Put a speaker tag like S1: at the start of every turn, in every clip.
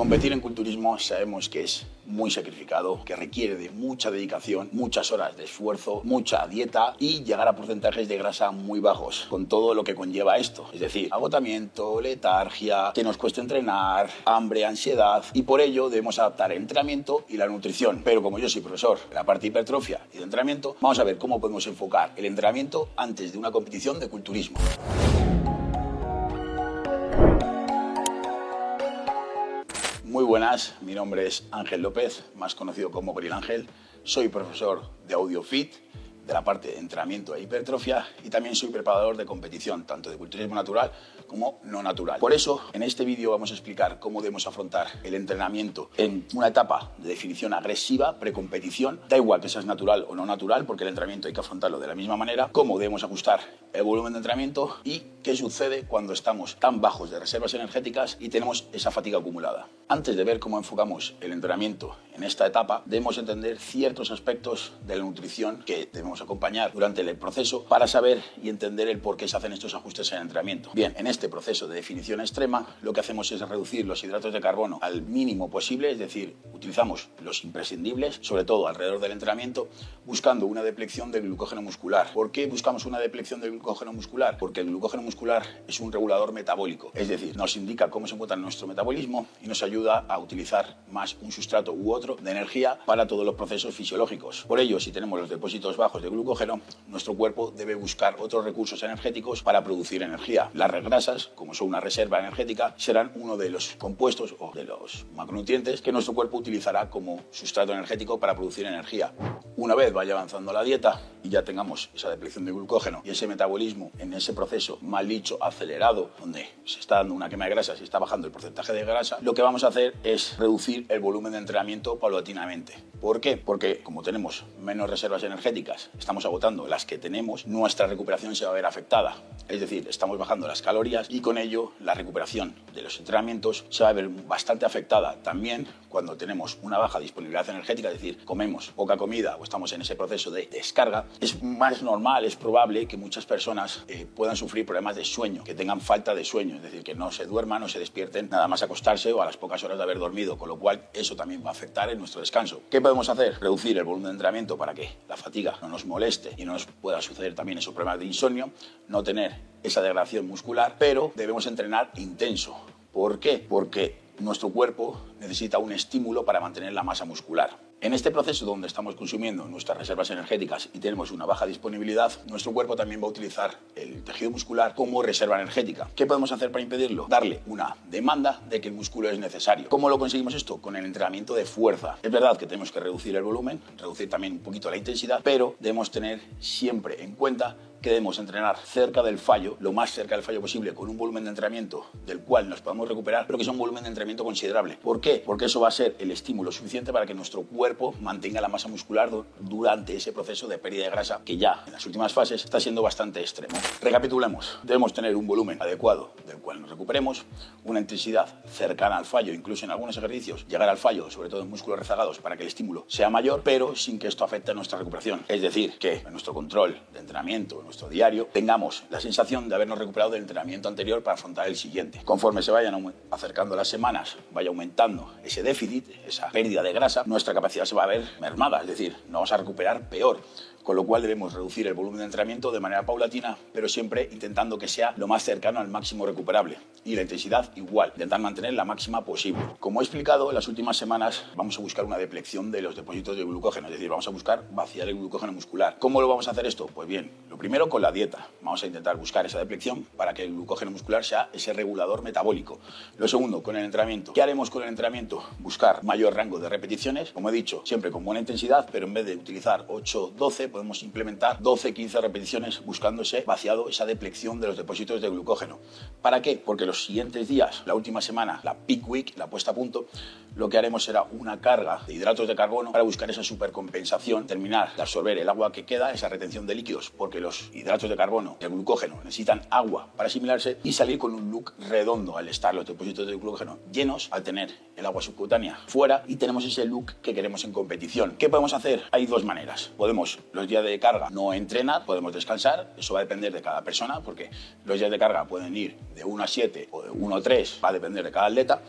S1: Competir en culturismo sabemos que es muy sacrificado, que requiere de mucha dedicación, muchas horas de esfuerzo, mucha dieta y llegar a porcentajes de grasa muy bajos, con todo lo que conlleva esto. Es decir, agotamiento, letargia, que nos cuesta entrenar, hambre, ansiedad y por ello debemos adaptar el entrenamiento y la nutrición. Pero como yo soy profesor de la parte de hipertrofia y de entrenamiento, vamos a ver cómo podemos enfocar el entrenamiento antes de una competición de culturismo. Mi nombre es Ángel López, más conocido como Bril Ángel. Soy profesor de AudioFit de la parte de entrenamiento e hipertrofia y también soy preparador de competición, tanto de culturismo natural como no natural. Por eso, en este vídeo vamos a explicar cómo debemos afrontar el entrenamiento en una etapa de definición agresiva, precompetición. Da igual que seas natural o no natural, porque el entrenamiento hay que afrontarlo de la misma manera, cómo debemos ajustar el volumen de entrenamiento y qué sucede cuando estamos tan bajos de reservas energéticas y tenemos esa fatiga acumulada. Antes de ver cómo enfocamos el entrenamiento en esta etapa, debemos entender ciertos aspectos de la nutrición que debemos acompañar durante el proceso para saber y entender el por qué se hacen estos ajustes en el entrenamiento. Bien, en este proceso de definición extrema lo que hacemos es reducir los hidratos de carbono al mínimo posible, es decir, utilizamos los imprescindibles, sobre todo alrededor del entrenamiento, buscando una deplección del glucógeno muscular. ¿Por qué buscamos una deplección del glucógeno muscular? Porque el glucógeno muscular es un regulador metabólico, es decir, nos indica cómo se encuentra nuestro metabolismo y nos ayuda a utilizar más un sustrato u otro de energía para todos los procesos fisiológicos. Por ello, si tenemos los depósitos bajos de glucógeno, nuestro cuerpo debe buscar otros recursos energéticos para producir energía. Las grasas, como son una reserva energética, serán uno de los compuestos o de los macronutrientes que nuestro cuerpo utilizará como sustrato energético para producir energía. Una vez vaya avanzando la dieta y ya tengamos esa depleción de glucógeno y ese metabolismo en ese proceso, mal dicho, acelerado, donde se está dando una quema de grasas y está bajando el porcentaje de grasa, lo que vamos a hacer es reducir el volumen de entrenamiento paulatinamente. ¿Por qué? Porque como tenemos menos reservas energéticas, estamos agotando las que tenemos, nuestra recuperación se va a ver afectada. Es decir, estamos bajando las calorías y con ello la recuperación de los entrenamientos se va a ver bastante afectada. También cuando tenemos una baja disponibilidad energética, es decir, comemos poca comida o estamos en ese proceso de descarga, es más normal, es probable que muchas personas eh, puedan sufrir problemas de sueño, que tengan falta de sueño, es decir, que no se duerman o se despierten nada más acostarse o a las pocas horas de haber dormido, con lo cual eso también va a afectar en nuestro descanso. ¿Qué podemos hacer? Reducir el volumen de entrenamiento para que la fatiga no nos moleste y no nos pueda suceder también esos problemas de insomnio, no tener esa degradación muscular, pero debemos entrenar intenso. ¿Por qué? Porque nuestro cuerpo necesita un estímulo para mantener la masa muscular. En este proceso donde estamos consumiendo nuestras reservas energéticas y tenemos una baja disponibilidad, nuestro cuerpo también va a utilizar el tejido muscular como reserva energética. ¿Qué podemos hacer para impedirlo? Darle una demanda de que el músculo es necesario. ¿Cómo lo conseguimos esto? Con el entrenamiento de fuerza. Es verdad que tenemos que reducir el volumen, reducir también un poquito la intensidad, pero debemos tener siempre en cuenta que debemos entrenar cerca del fallo, lo más cerca del fallo posible, con un volumen de entrenamiento del cual nos podamos recuperar, pero que sea un volumen de entrenamiento considerable. ¿Por qué? Porque eso va a ser el estímulo suficiente para que nuestro cuerpo mantenga la masa muscular durante ese proceso de pérdida de grasa que ya en las últimas fases está siendo bastante extremo. Recapitulemos. Debemos tener un volumen adecuado del cual nos recuperemos, una intensidad cercana al fallo, incluso en algunos ejercicios, llegar al fallo, sobre todo en músculos rezagados, para que el estímulo sea mayor, pero sin que esto afecte a nuestra recuperación. Es decir, que nuestro control de entrenamiento, nuestro diario, tengamos la sensación de habernos recuperado del entrenamiento anterior para afrontar el siguiente. Conforme se vayan acercando las semanas, vaya aumentando ese déficit, esa pérdida de grasa, nuestra capacidad se va a ver mermada, es decir, nos vamos a recuperar peor con lo cual debemos reducir el volumen de entrenamiento de manera paulatina, pero siempre intentando que sea lo más cercano al máximo recuperable. Y la intensidad igual, intentar mantener la máxima posible. Como he explicado, en las últimas semanas vamos a buscar una deplección de los depósitos de glucógeno, es decir, vamos a buscar vaciar el glucógeno muscular. ¿Cómo lo vamos a hacer esto? Pues bien, lo primero con la dieta. Vamos a intentar buscar esa deplección para que el glucógeno muscular sea ese regulador metabólico. Lo segundo, con el entrenamiento. ¿Qué haremos con el entrenamiento? Buscar mayor rango de repeticiones, como he dicho, siempre con buena intensidad, pero en vez de utilizar 8, 12, podemos implementar 12-15 repeticiones buscando ese vaciado, esa deplección de los depósitos de glucógeno. ¿Para qué? Porque los siguientes días, la última semana, la peak week, la puesta a punto, lo que haremos será una carga de hidratos de carbono para buscar esa supercompensación, terminar de absorber el agua que queda, esa retención de líquidos, porque los hidratos de carbono el glucógeno necesitan agua para asimilarse y salir con un look redondo al estar los depósitos de glucógeno llenos, al tener el agua subcutánea fuera y tenemos ese look que queremos en competición. ¿Qué podemos hacer? Hay dos maneras. Podemos los días de carga no entrenar, podemos descansar, eso va a depender de cada persona porque los días de carga pueden ir de 1 a 7 o de 1 a 3, va a depender de cada atleta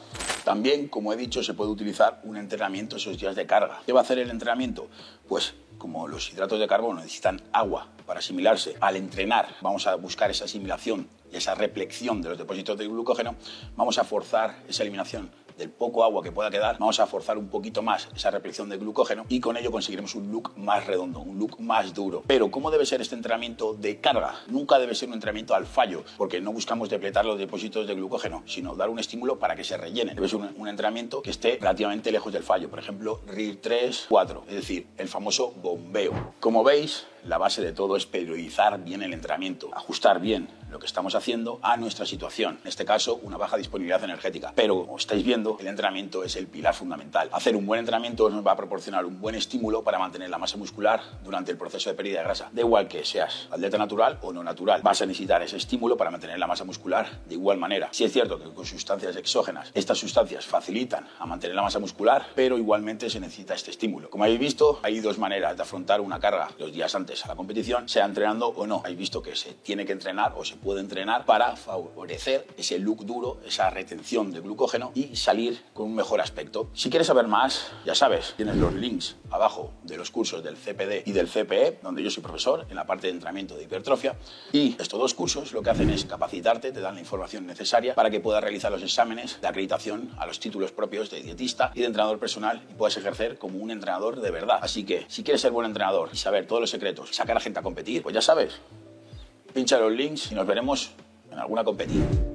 S1: También, como he dicho, se puede utilizar un entrenamiento esos días de carga. ¿Qué va a hacer el entrenamiento? Pues como los hidratos de carbono necesitan agua para asimilarse, al entrenar vamos a buscar esa asimilación y esa repleción de los depósitos de glucógeno, vamos a forzar esa eliminación del poco agua que pueda quedar, vamos a forzar un poquito más esa repleción de glucógeno y con ello conseguiremos un look más redondo, un look más duro. Pero ¿cómo debe ser este entrenamiento de carga? Nunca debe ser un entrenamiento al fallo, porque no buscamos depletar los depósitos de glucógeno, sino dar un estímulo para que se rellenen. Debe ser un, entrenamiento que esté relativamente lejos del fallo, por ejemplo, RIR 3, 4, es decir, el famoso bombeo. Como veis, la base de todo es periodizar bien el entrenamiento, ajustar bien lo que estamos haciendo a nuestra situación, en este caso una baja disponibilidad energética. Pero como estáis viendo, el entrenamiento es el pilar fundamental. Hacer un buen entrenamiento nos va a proporcionar un buen estímulo para mantener la masa muscular durante el proceso de pérdida de grasa. Da igual que seas atleta natural o no natural, vas a necesitar ese estímulo para mantener la masa muscular de igual manera. Si es cierto que con sustancias exógenas, estas sustancias facilitan a mantener la masa muscular, pero igualmente se necesita este estímulo. Como habéis visto, hay dos maneras de afrontar una carga los días antes a la competición, sea entrenando o no. Habéis visto que se tiene que entrenar o se puede entrenar para favorecer ese look duro, esa retención de glucógeno y salir con un mejor aspecto. Si quieres saber más, ya sabes, tienes los links abajo de los cursos del CPD y del CPE, donde yo soy profesor en la parte de entrenamiento de hipertrofia. Y estos dos cursos lo que hacen es capacitarte, te dan la información necesaria para que puedas realizar los exámenes de acreditación a los títulos propios de dietista y de entrenador personal y puedas ejercer como un entrenador de verdad. Así que si quieres ser buen entrenador y saber todos los secretos, sacar a la gente a competir, pues ya sabes, pincha los links y nos veremos en alguna competición.